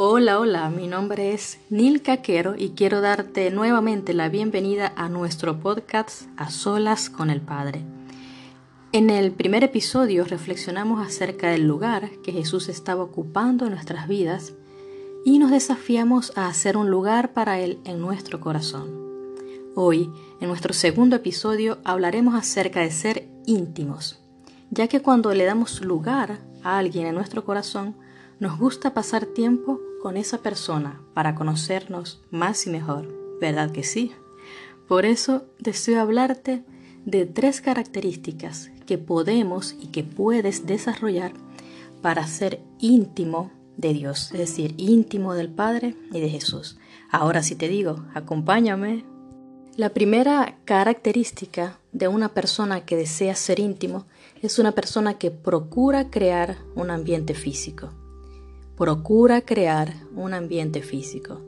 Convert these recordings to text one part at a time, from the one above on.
Hola, hola, mi nombre es Nil Caquero y quiero darte nuevamente la bienvenida a nuestro podcast A Solas con el Padre. En el primer episodio reflexionamos acerca del lugar que Jesús estaba ocupando en nuestras vidas y nos desafiamos a hacer un lugar para Él en nuestro corazón. Hoy, en nuestro segundo episodio, hablaremos acerca de ser íntimos, ya que cuando le damos lugar a alguien en nuestro corazón, nos gusta pasar tiempo con esa persona para conocernos más y mejor, ¿verdad que sí? Por eso deseo hablarte de tres características que podemos y que puedes desarrollar para ser íntimo de Dios, es decir, íntimo del Padre y de Jesús. Ahora sí te digo, acompáñame. La primera característica de una persona que desea ser íntimo es una persona que procura crear un ambiente físico procura crear un ambiente físico.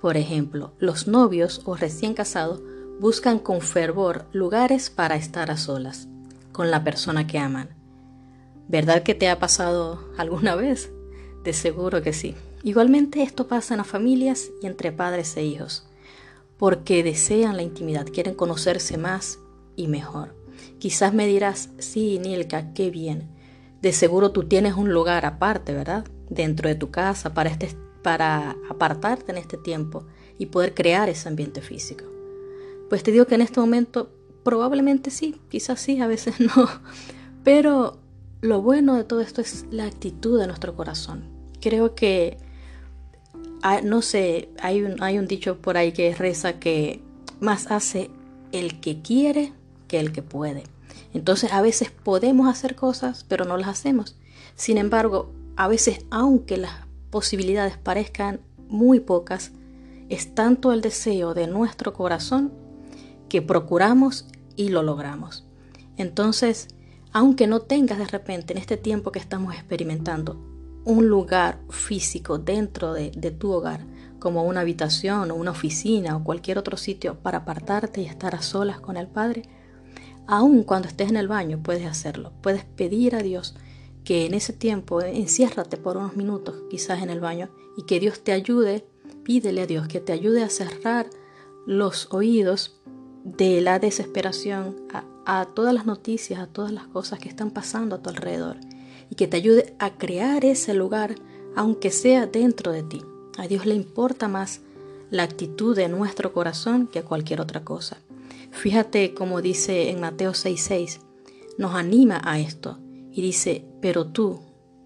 Por ejemplo, los novios o recién casados buscan con fervor lugares para estar a solas con la persona que aman. ¿Verdad que te ha pasado alguna vez? De seguro que sí. Igualmente esto pasa en las familias y entre padres e hijos, porque desean la intimidad, quieren conocerse más y mejor. Quizás me dirás, sí, Nilka, qué bien. De seguro tú tienes un lugar aparte, ¿verdad? Dentro de tu casa para, este, para apartarte en este tiempo y poder crear ese ambiente físico. Pues te digo que en este momento probablemente sí, quizás sí, a veces no, pero lo bueno de todo esto es la actitud de nuestro corazón. Creo que, ah, no sé, hay un, hay un dicho por ahí que reza que más hace el que quiere que el que puede. Entonces a veces podemos hacer cosas, pero no las hacemos. Sin embargo, a veces, aunque las posibilidades parezcan muy pocas, es tanto el deseo de nuestro corazón que procuramos y lo logramos. Entonces, aunque no tengas de repente en este tiempo que estamos experimentando un lugar físico dentro de, tu hogar, como una habitación o una oficina o cualquier otro sitio para apartarte y estar a solas con el Padre, aun cuando estés en el baño puedes hacerlo. Puedes pedir a Dios que en ese tiempo eh, enciérrate por unos minutos, quizás en el baño, y que Dios te ayude, pídele a Dios que te ayude a cerrar los oídos de la desesperación a, todas las noticias, a todas las cosas que están pasando a tu alrededor, y que te ayude a crear ese lugar, aunque sea dentro de ti. A Dios le importa más la actitud de nuestro corazón que cualquier otra cosa. Fíjate como dice en Mateo 6:6, nos anima a esto y dice, pero tú,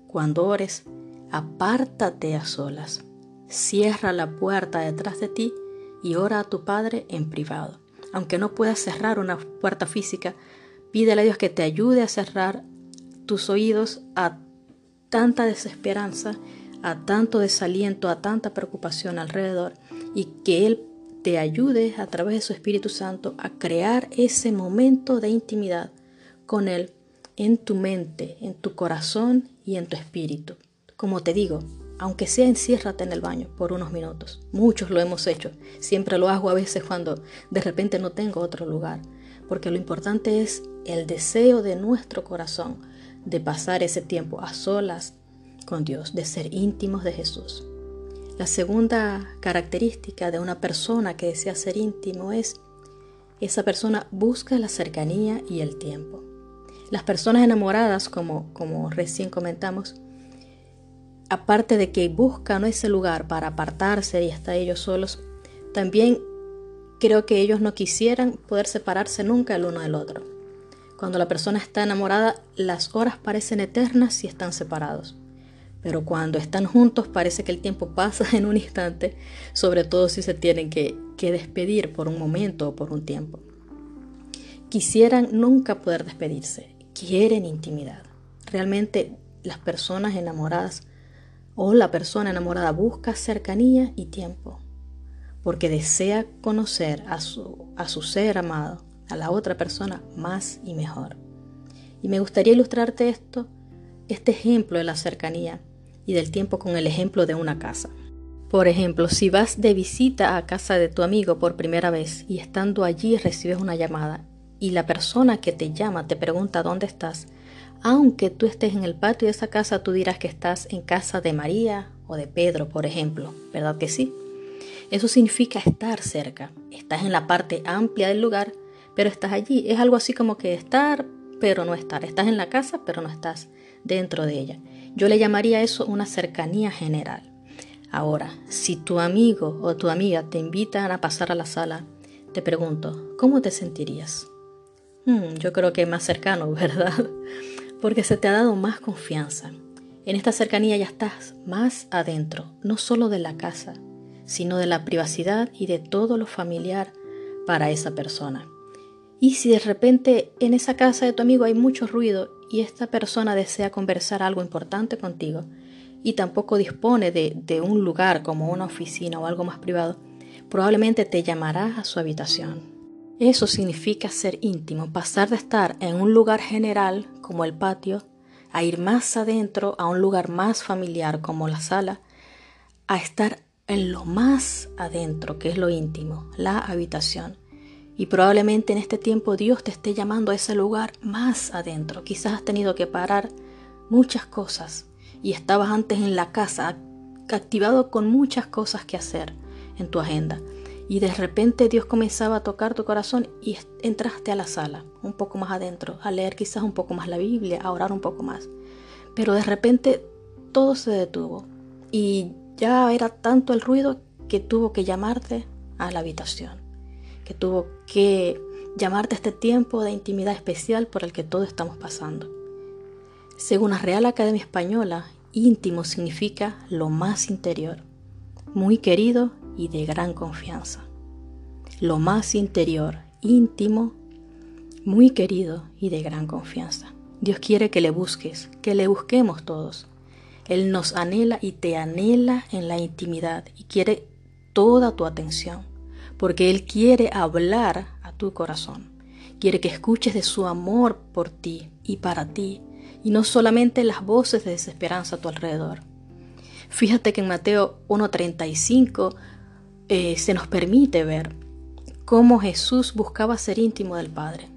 cuando ores, apártate a solas, cierra la puerta detrás de ti y ora a tu Padre en privado. Aunque no puedas cerrar una puerta física, pídele a Dios que te ayude a cerrar tus oídos a tanta desesperanza, a tanto desaliento, a tanta preocupación alrededor y que Él te ayude a través de su Espíritu Santo a crear ese momento de intimidad con Él en tu mente, en tu corazón y en tu espíritu. Como te digo, aunque sea enciérrate en el baño por unos minutos. Muchos lo hemos hecho. Siempre lo hago a veces cuando de repente no tengo otro lugar. Porque lo importante es el deseo de nuestro corazón de pasar ese tiempo a solas con Dios, de ser íntimos de Jesús. La segunda característica de una persona que desea ser íntimo es esa persona busca la cercanía y el tiempo. Las personas enamoradas, como, como recién comentamos, aparte de que buscan ese lugar para apartarse y estar ellos solos, también creo que ellos no quisieran poder separarse nunca el uno del otro. Cuando la persona está enamorada, las horas parecen eternas si están separados. Pero cuando están juntos parece que el tiempo pasa en un instante, sobre todo si se tienen que despedir por un momento o por un tiempo. Quisieran nunca poder despedirse quieren intimidad. Realmente las personas enamoradas o la persona enamorada busca cercanía y tiempo, porque desea conocer a su, a su ser amado, a la otra persona más y mejor. Y me gustaría ilustrarte esto, este ejemplo de la cercanía y del tiempo con el ejemplo de una casa. Por ejemplo, si vas de visita a casa de tu amigo por primera vez y estando allí recibes una llamada y la persona que te llama te pregunta dónde estás, aunque tú estés en el patio de esa casa, tú dirás que estás en casa de María o de Pedro, por ejemplo, ¿verdad que sí? Eso significa estar cerca. Estás en la parte amplia del lugar, pero estás allí. Es algo así como que estar, pero no estar. Estás en la casa, pero no estás dentro de ella. Yo le llamaría eso una cercanía general. Ahora, si tu amigo o tu amiga te invitan a pasar a la sala, te pregunto, ¿cómo te sentirías? Hmm, yo creo que más cercano, ¿verdad? Porque se te ha dado más confianza. En esta cercanía ya estás más adentro, no solo de la casa, sino de la privacidad y de todo lo familiar para esa persona. Y si de repente en esa casa de tu amigo hay mucho ruido y esta persona desea conversar algo importante contigo y tampoco dispone de un lugar como una oficina o algo más privado, probablemente te llamará a su habitación. Eso significa ser íntimo, pasar de estar en un lugar general como el patio a ir más adentro a un lugar más familiar como la sala, a estar en lo más adentro, que es lo íntimo, la habitación. Y probablemente en este tiempo Dios te esté llamando a ese lugar más adentro. Quizás has tenido que parar muchas cosas y estabas antes en la casa activado con muchas cosas que hacer en tu agenda. Y de repente Dios comenzaba a tocar tu corazón y entraste a la sala, un poco más adentro, a leer quizás un poco más la Biblia, a orar un poco más. Pero de repente todo se detuvo y ya era tanto el ruido que tuvo que llamarte a la habitación, que tuvo que llamarte a este tiempo de intimidad especial por el que todos estamos pasando. Según la Real Academia Española, íntimo significa lo más interior, muy querido y de gran confianza. Lo más interior, íntimo, muy querido y de gran confianza. Dios quiere que le busques, que le busquemos todos. Él nos anhela y te anhela en la intimidad y quiere toda tu atención, porque Él quiere hablar a tu corazón. Quiere que escuches de su amor por ti y para ti, y no solamente las voces de desesperanza a tu alrededor. Fíjate que en Mateo 1.35 eh, se nos permite ver cómo Jesús buscaba ser íntimo del Padre.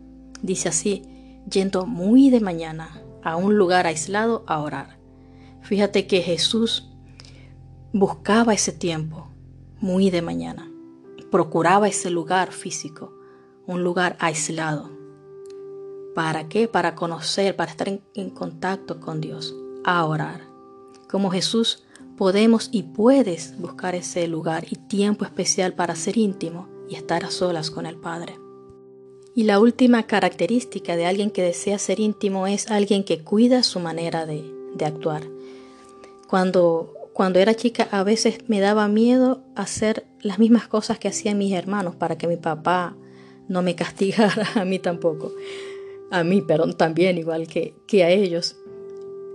Dice así, yendo muy de mañana a un lugar aislado a orar. Fíjate que Jesús buscaba ese tiempo muy de mañana, procuraba ese lugar físico, un lugar aislado. ¿Para qué? Para conocer, para estar en, en contacto con Dios, a orar. Como Jesús podemos y puedes buscar ese lugar y tiempo especial para ser íntimo y estar a solas con el Padre. Y la última característica de alguien que desea ser íntimo es alguien que cuida su manera de, de actuar. Cuando, cuando era chica a veces me daba miedo hacer las mismas cosas que hacían mis hermanos para que mi papá no me castigara, a mí tampoco. A mí, perdón, también igual que, que a ellos.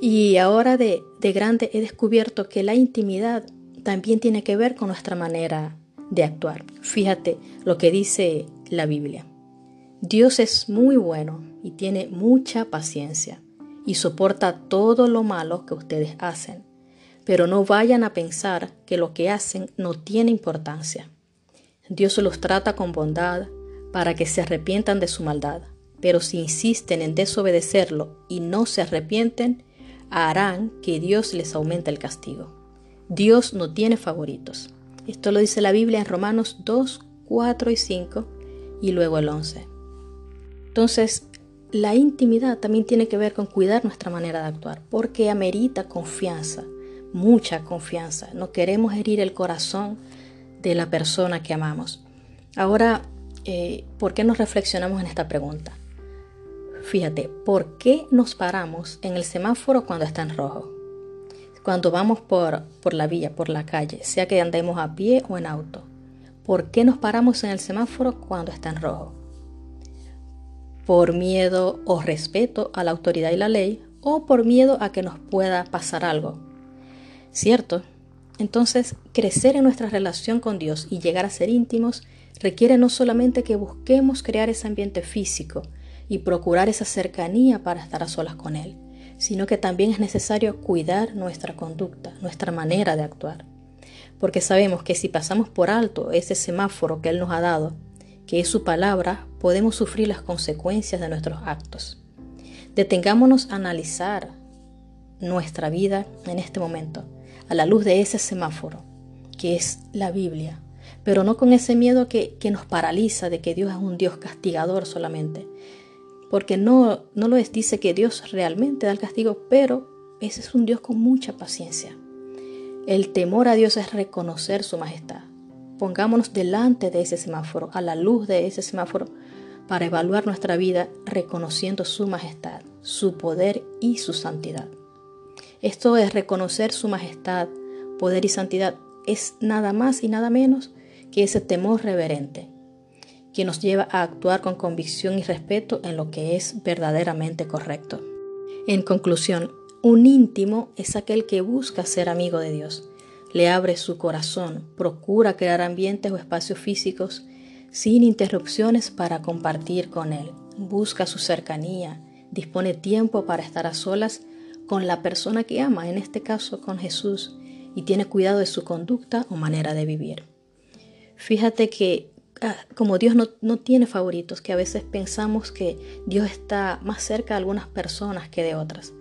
Y ahora de, de grande he descubierto que la intimidad también tiene que ver con nuestra manera de actuar. Fíjate lo que dice la Biblia. Dios es muy bueno y tiene mucha paciencia y soporta todo lo malo que ustedes hacen pero no vayan a pensar que lo que hacen no tiene importancia. Dios los trata con bondad para que se arrepientan de su maldad, pero si insisten en desobedecerlo y no se arrepienten, harán que Dios les aumente el castigo. Dios no tiene favoritos. Esto lo dice la Biblia en Romanos 2, 4 y 5 y luego el 11. Entonces, la intimidad también tiene que ver con cuidar nuestra manera de actuar, porque amerita confianza mucha confianza. No queremos herir el corazón de la persona que amamos. Ahora, eh, ¿por qué nos reflexionamos en esta pregunta? Fíjate, ¿por qué nos paramos en el semáforo cuando está en rojo? Cuando vamos por, por la vía, por la calle, sea que andemos a pie o en auto. ¿Por qué nos paramos en el semáforo cuando está en rojo? ¿Por miedo o respeto a la autoridad y la ley? ¿O por miedo a que nos pueda pasar algo? ¿cierto? Entonces, crecer en nuestra relación con Dios y llegar a ser íntimos requiere no solamente que busquemos crear ese ambiente físico y procurar esa cercanía para estar a solas con Él, sino que también es necesario cuidar nuestra conducta, nuestra manera de actuar. Porque sabemos que si pasamos por alto ese semáforo que Él nos ha dado, que es su palabra, podemos sufrir las consecuencias de nuestros actos. Detengámonos a analizar nuestra vida en este momento a la luz de ese semáforo, que es la Biblia, pero no con ese miedo que, que nos paraliza de que Dios es un Dios castigador solamente, porque no, no lo es, dice que Dios realmente da el castigo, pero ese es un Dios con mucha paciencia. El temor a Dios es reconocer su majestad. Pongámonos delante de ese semáforo, a la luz de ese semáforo, para evaluar nuestra vida reconociendo su majestad, su poder y su santidad. Esto es reconocer su majestad, poder y santidad. Es nada más y nada menos que ese temor reverente que nos lleva a actuar con convicción y respeto en lo que es verdaderamente correcto. En conclusión, un íntimo es aquel que busca ser amigo de Dios, le abre su corazón, procura crear ambientes o espacios físicos sin interrupciones para compartir con Él, busca su cercanía, dispone tiempo para estar a solas con la persona que ama, en este caso con Jesús, y tiene cuidado de su conducta o manera de vivir. Fíjate que como Dios no, tiene favoritos, que a veces pensamos que Dios está más cerca de algunas personas que de otras.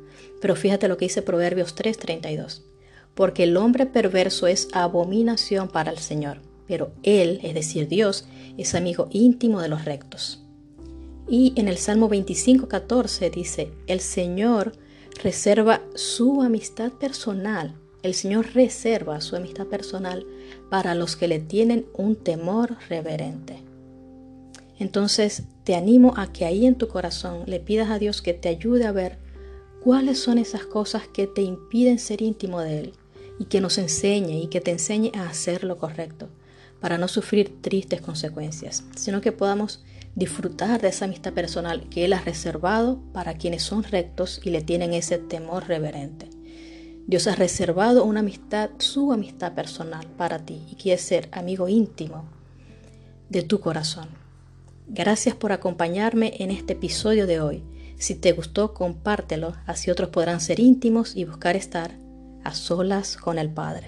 Pero fíjate lo que dice Proverbios 3:32. Porque el hombre perverso es abominación para el Señor, pero Él, es decir, Dios, es amigo íntimo de los rectos. Y en el Salmo 25:14 dice, el Señor reserva su amistad personal el Señor reserva su amistad personal para los que le tienen un temor reverente. Entonces te animo a que ahí en tu corazón le pidas a Dios que te ayude a ver cuáles son esas cosas que te impiden ser íntimo de Él y que nos enseñe y que te enseñe a hacer lo correcto para no sufrir tristes consecuencias, sino que podamos disfrutar de esa amistad personal que Él ha reservado para quienes son rectos y le tienen ese temor reverente. Dios ha reservado una amistad, su amistad personal para ti y quiere ser amigo íntimo de tu corazón. Gracias por acompañarme en este episodio de hoy. Si te gustó, compártelo, así otros podrán ser íntimos y buscar estar a solas con el Padre.